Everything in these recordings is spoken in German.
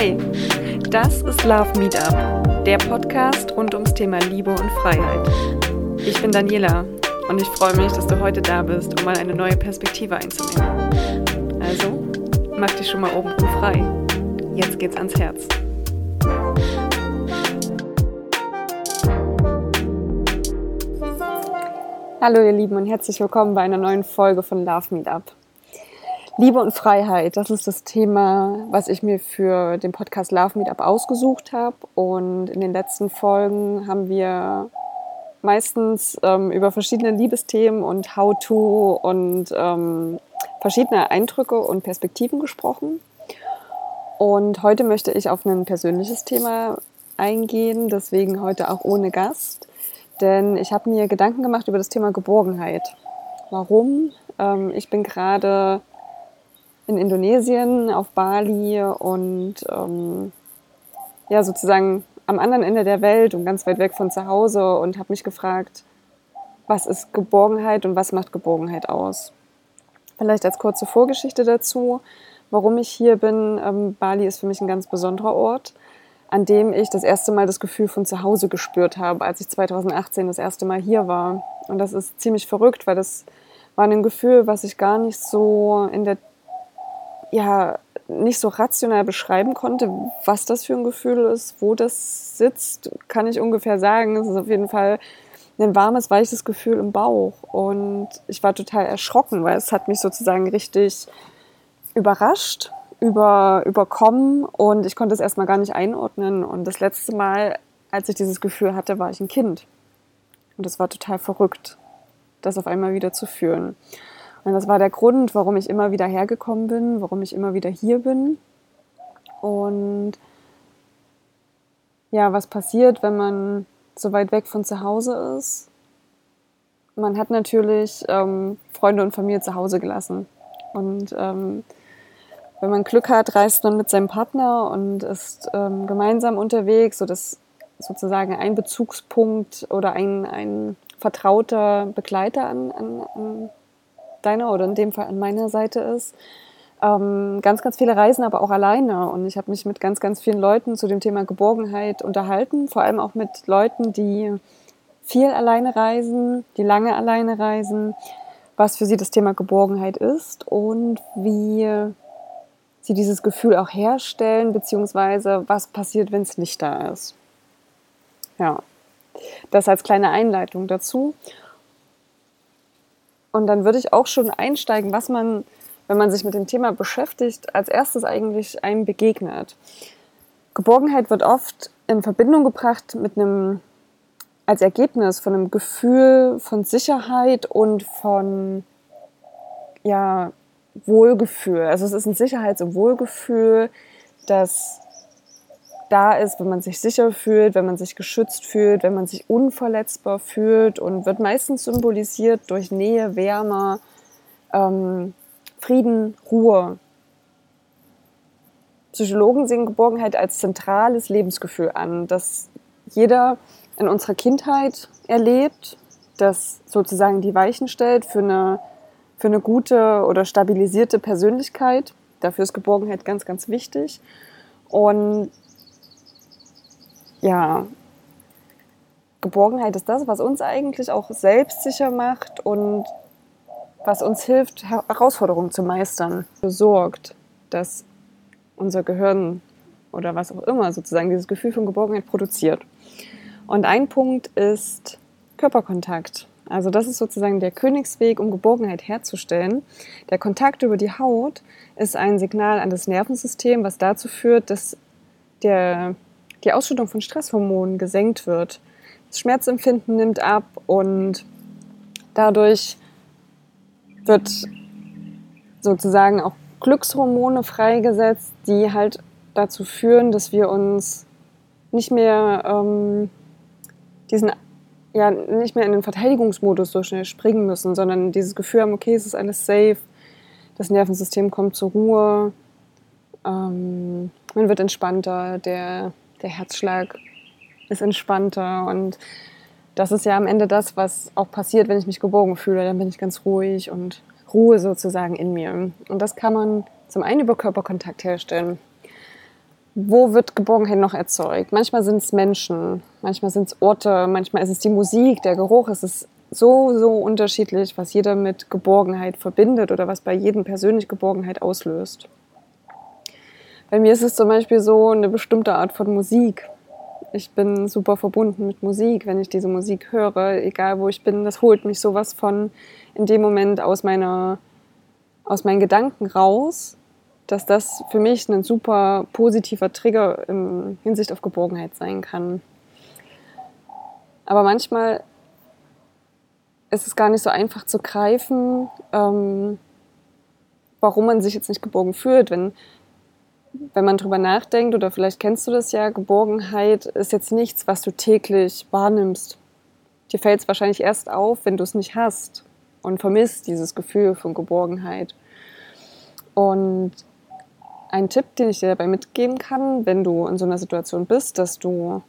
Hey, das ist Love Meetup, der Podcast rund ums Thema Liebe und Freiheit. Ich bin Daniela und ich freue mich, dass du heute da bist, um mal eine neue Perspektive einzunehmen. Also, mach dich schon mal oben frei. Jetzt geht's ans Herz. Hallo ihr Lieben und herzlich willkommen bei einer neuen Folge von Love Meetup. Liebe und Freiheit, das ist das Thema, was ich mir für den Podcast Love Meetup ausgesucht habe. Und in den letzten Folgen haben wir meistens ähm, über verschiedene Liebesthemen und How-to und ähm, verschiedene Eindrücke und Perspektiven gesprochen. Und heute möchte ich auf ein persönliches Thema eingehen, deswegen heute auch ohne Gast. Denn ich habe mir Gedanken gemacht über das Thema Geborgenheit. Warum? Ähm, ich bin gerade in Indonesien, auf Bali und ähm, ja, sozusagen am anderen Ende der Welt und ganz weit weg von zu Hause und habe mich gefragt, was ist Geborgenheit und was macht Geborgenheit aus? Vielleicht als kurze Vorgeschichte dazu, warum ich hier bin. Ähm, Bali ist für mich ein ganz besonderer Ort, an dem ich das erste Mal das Gefühl von zu Hause gespürt habe, als ich 2018 das erste Mal hier war. Und das ist ziemlich verrückt, weil das war ein Gefühl, was ich gar nicht so in der ja nicht so rational beschreiben konnte, was das für ein Gefühl ist, wo das sitzt, kann ich ungefähr sagen. Es ist auf jeden Fall ein warmes, weiches Gefühl im Bauch. Und ich war total erschrocken, weil es hat mich sozusagen richtig überrascht, über, überkommen und ich konnte es erstmal gar nicht einordnen. Und das letzte Mal, als ich dieses Gefühl hatte, war ich ein Kind. Und es war total verrückt, das auf einmal wieder zu fühlen. Und das war der Grund, warum ich immer wieder hergekommen bin, warum ich immer wieder hier bin. Und ja, was passiert, wenn man so weit weg von zu Hause ist? Man hat natürlich ähm, Freunde und Familie zu Hause gelassen. Und ähm, wenn man Glück hat, reist man mit seinem Partner und ist ähm, gemeinsam unterwegs, sodass sozusagen ein Bezugspunkt oder ein, ein vertrauter Begleiter an, an, an deiner oder in dem Fall an meiner Seite ist. Ähm, ganz, ganz viele reisen aber auch alleine. Und ich habe mich mit ganz, ganz vielen Leuten zu dem Thema Geborgenheit unterhalten, vor allem auch mit Leuten, die viel alleine reisen, die lange alleine reisen, was für sie das Thema Geborgenheit ist und wie sie dieses Gefühl auch herstellen, beziehungsweise was passiert, wenn es nicht da ist. Ja, das als kleine Einleitung dazu. Und dann würde ich auch schon einsteigen, was man, wenn man sich mit dem Thema beschäftigt, als erstes eigentlich einem begegnet. Geborgenheit wird oft in Verbindung gebracht mit einem, als Ergebnis von einem Gefühl von Sicherheit und von, ja, Wohlgefühl. Also es ist ein Sicherheits- und Wohlgefühl, das da ist, wenn man sich sicher fühlt, wenn man sich geschützt fühlt, wenn man sich unverletzbar fühlt und wird meistens symbolisiert durch Nähe, Wärme, ähm, Frieden, Ruhe. Psychologen sehen Geborgenheit als zentrales Lebensgefühl an, das jeder in unserer Kindheit erlebt, das sozusagen die Weichen stellt für eine, für eine gute oder stabilisierte Persönlichkeit. Dafür ist Geborgenheit ganz, ganz wichtig. Und ja, Geborgenheit ist das, was uns eigentlich auch selbstsicher macht und was uns hilft, Herausforderungen zu meistern. Sorgt, dass unser Gehirn oder was auch immer sozusagen dieses Gefühl von Geborgenheit produziert. Und ein Punkt ist Körperkontakt. Also das ist sozusagen der Königsweg, um Geborgenheit herzustellen. Der Kontakt über die Haut ist ein Signal an das Nervensystem, was dazu führt, dass der die Ausschüttung von Stresshormonen gesenkt wird. Das Schmerzempfinden nimmt ab und dadurch wird sozusagen auch Glückshormone freigesetzt, die halt dazu führen, dass wir uns nicht mehr ähm, diesen ja nicht mehr in den Verteidigungsmodus so schnell springen müssen, sondern dieses Gefühl haben, okay, es ist alles safe, das Nervensystem kommt zur Ruhe, ähm, man wird entspannter, der der Herzschlag ist entspannter und das ist ja am Ende das, was auch passiert, wenn ich mich geborgen fühle. Dann bin ich ganz ruhig und Ruhe sozusagen in mir. Und das kann man zum einen über Körperkontakt herstellen. wo wird Geborgenheit noch erzeugt? Manchmal sind es Menschen, manchmal sind es Orte, manchmal ist es die Musik, der Geruch. Es ist so, so unterschiedlich, was jeder mit Geborgenheit verbindet oder was bei jedem persönlich Geborgenheit auslöst. Bei mir ist es zum Beispiel so eine bestimmte Art von Musik. Ich bin super verbunden mit Musik, wenn ich diese Musik höre, egal wo ich bin. Das holt mich sowas von in dem Moment aus meiner, aus meinen Gedanken raus dass das für mich ein super positiver Trigger in Hinsicht auf Geborgenheit sein kann. Aber manchmal ist es gar nicht so einfach zu greifen, ähm, warum man sich jetzt nicht geborgen fühlt. Wenn, wenn man drüber nachdenkt, oder vielleicht kennst du das ja, Geborgenheit ist jetzt nichts, was du täglich wahrnimmst. Dir fällt es wahrscheinlich erst auf, wenn du es nicht hast und vermisst dieses Gefühl von Geborgenheit. Und ein Tipp, den ich dir dabei mitgeben kann, wenn du in so einer Situation bist, dass du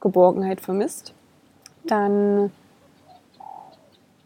Geborgenheit vermisst, dann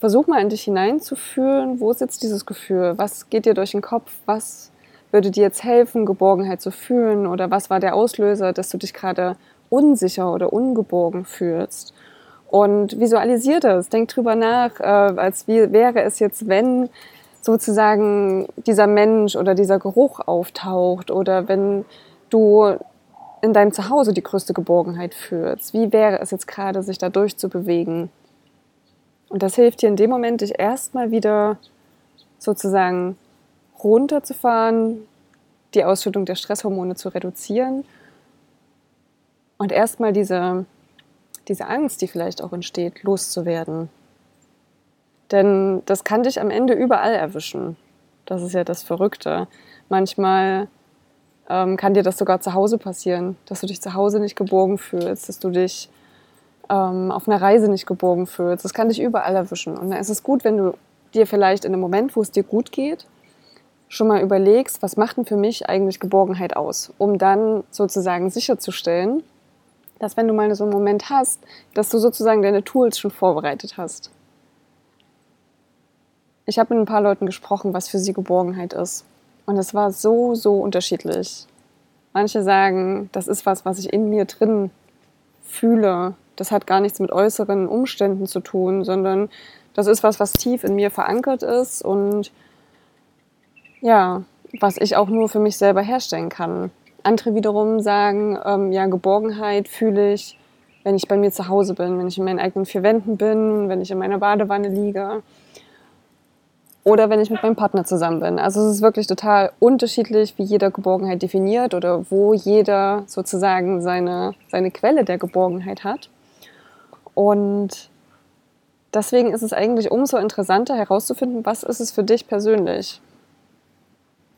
versuch mal in dich hineinzufühlen, wo sitzt dieses Gefühl, was geht dir durch den Kopf, was würde dir jetzt helfen, Geborgenheit zu fühlen oder was war der Auslöser, dass du dich gerade unsicher oder ungeborgen fühlst. Und visualisier das, denk drüber nach, äh, als wie wäre es jetzt, wenn sozusagen dieser Mensch oder dieser Geruch auftaucht oder wenn du in deinem Zuhause die größte Geborgenheit fühlst. Wie wäre es jetzt gerade, sich da durchzubewegen? Und das hilft dir in dem Moment, dich erstmal wieder sozusagen runterzufahren, die Ausschüttung der Stresshormone zu reduzieren und erstmal diese, diese Angst, die vielleicht auch entsteht, loszuwerden. Denn das kann dich am Ende überall erwischen. Das ist ja das Verrückte. Manchmal ähm, kann dir das sogar zu Hause passieren, dass du dich zu Hause nicht geborgen fühlst, dass du dich ähm, auf einer Reise nicht geborgen fühlst. Das kann dich überall erwischen. Und dann ist es gut, wenn du dir vielleicht in einem Moment, wo es dir gut geht, schon mal überlegst, was macht denn für mich eigentlich Geborgenheit aus, um dann sozusagen sicherzustellen, dass wenn du mal so einen Moment hast, dass du sozusagen deine Tools schon vorbereitet hast. Ich habe mit ein paar Leuten gesprochen, was für sie Geborgenheit ist. Und es war so, so unterschiedlich. Manche sagen, das ist was, was ich in mir drin fühle. Das hat gar nichts mit äußeren Umständen zu tun, sondern das ist was, was tief in mir verankert ist und ja, was ich auch nur für mich selber herstellen kann. Andere wiederum sagen, ähm, ja, Geborgenheit fühle ich, wenn ich bei mir zu Hause bin, wenn ich in meinen eigenen vier Wänden bin, wenn ich in meiner Badewanne liege oder wenn ich mit meinem Partner zusammen bin. Also es ist wirklich total unterschiedlich, wie jeder Geborgenheit definiert oder wo jeder sozusagen seine, seine Quelle der Geborgenheit hat. Und deswegen ist es eigentlich umso interessanter herauszufinden, was ist es für dich persönlich.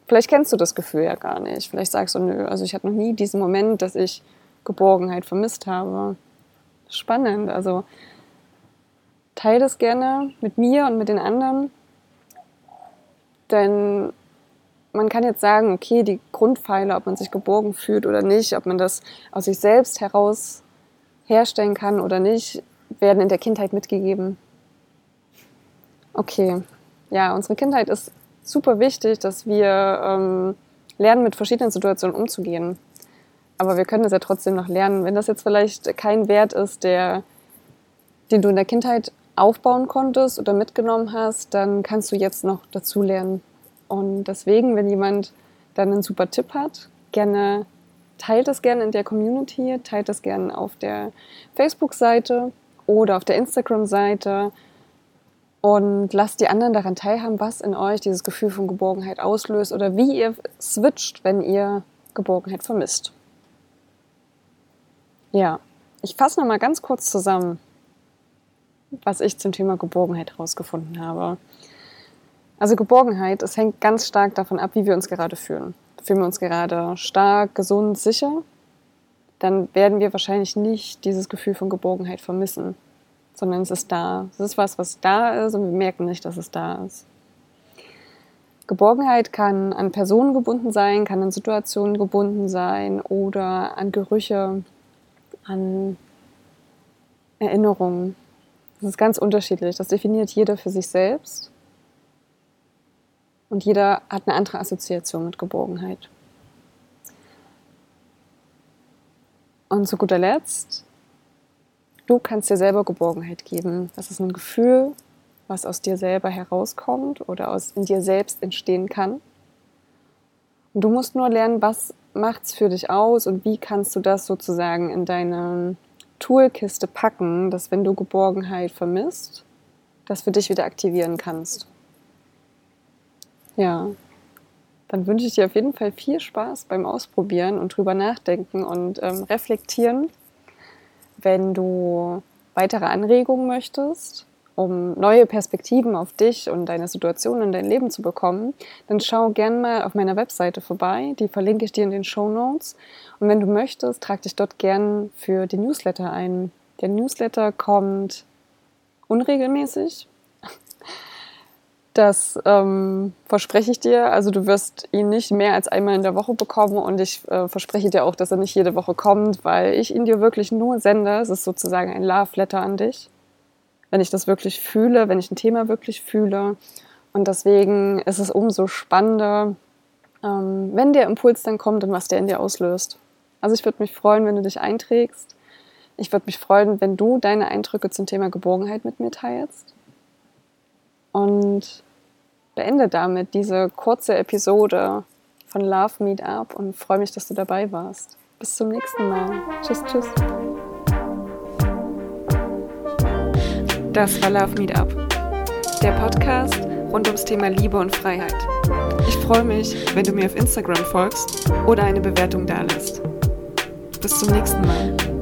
Vielleicht kennst du das Gefühl ja gar nicht. Vielleicht sagst du, nö, also ich hatte noch nie diesen Moment, dass ich Geborgenheit vermisst habe. Spannend. Also teile das gerne mit mir und mit den anderen denn man kann jetzt sagen, okay, die Grundpfeiler, ob man sich geborgen fühlt oder nicht, ob man das aus sich selbst heraus herstellen kann oder nicht, werden in der Kindheit mitgegeben. Okay, ja, unsere Kindheit ist super wichtig, dass wir ähm, lernen, mit verschiedenen Situationen umzugehen. Aber wir können das ja trotzdem noch lernen. Wenn das jetzt vielleicht kein Wert ist, der, den du in der Kindheit aufbauen konntest oder mitgenommen hast, dann kannst du jetzt noch dazu lernen. Und deswegen, wenn jemand dann einen super Tipp hat, gerne teilt es gerne in der Community, teilt es gerne auf der Facebook-Seite oder auf der Instagram-Seite und lasst die anderen daran teilhaben, was in euch dieses Gefühl von Geborgenheit auslöst oder wie ihr switcht, wenn ihr Geborgenheit vermisst. Ja, ich fasse nochmal ganz kurz zusammen was ich zum Thema Geborgenheit herausgefunden habe. Also Geborgenheit, es hängt ganz stark davon ab, wie wir uns gerade fühlen. Fühlen wir uns gerade stark, gesund, sicher, dann werden wir wahrscheinlich nicht dieses Gefühl von Geborgenheit vermissen, sondern es ist da. Es ist was, was da ist und wir merken nicht, dass es da ist. Geborgenheit kann an Personen gebunden sein, kann an Situationen gebunden sein oder an Gerüche, an Erinnerungen. Das ist ganz unterschiedlich. Das definiert jeder für sich selbst. Und jeder hat eine andere Assoziation mit Geborgenheit. Und zu guter Letzt, du kannst dir selber Geborgenheit geben. Das ist ein Gefühl, was aus dir selber herauskommt oder aus in dir selbst entstehen kann. Und du musst nur lernen, was macht es für dich aus und wie kannst du das sozusagen in deine Toolkiste packen, dass wenn du Geborgenheit vermisst, das für dich wieder aktivieren kannst. Ja, dann wünsche ich dir auf jeden Fall viel Spaß beim Ausprobieren und drüber nachdenken und ähm, reflektieren. Wenn du weitere Anregungen möchtest, um neue Perspektiven auf dich und deine Situation und dein Leben zu bekommen, dann schau gerne mal auf meiner Webseite vorbei. Die verlinke ich dir in den Show Notes. Und wenn du möchtest, trag dich dort gern für die Newsletter ein. Der Newsletter kommt unregelmäßig. Das ähm, verspreche ich dir. Also du wirst ihn nicht mehr als einmal in der Woche bekommen und ich äh, verspreche dir auch, dass er nicht jede Woche kommt, weil ich ihn dir wirklich nur sende. Es ist sozusagen ein Love Letter an dich wenn ich das wirklich fühle, wenn ich ein Thema wirklich fühle. Und deswegen ist es umso spannender, ähm, wenn der Impuls dann kommt und was der in dir auslöst. Also ich würde mich freuen, wenn du dich einträgst. Ich würde mich freuen, wenn du deine Eindrücke zum Thema Geborgenheit mit mir teilst. Und beende damit diese kurze Episode von Love Meet Up und freue mich, dass du dabei warst. Bis zum nächsten Mal. Tschüss, tschüss. Das war Love Meet Up, der Podcast rund ums Thema Liebe und Freiheit. Ich freue mich, wenn du mir auf Instagram folgst oder eine Bewertung dalässt. Bis zum nächsten Mal.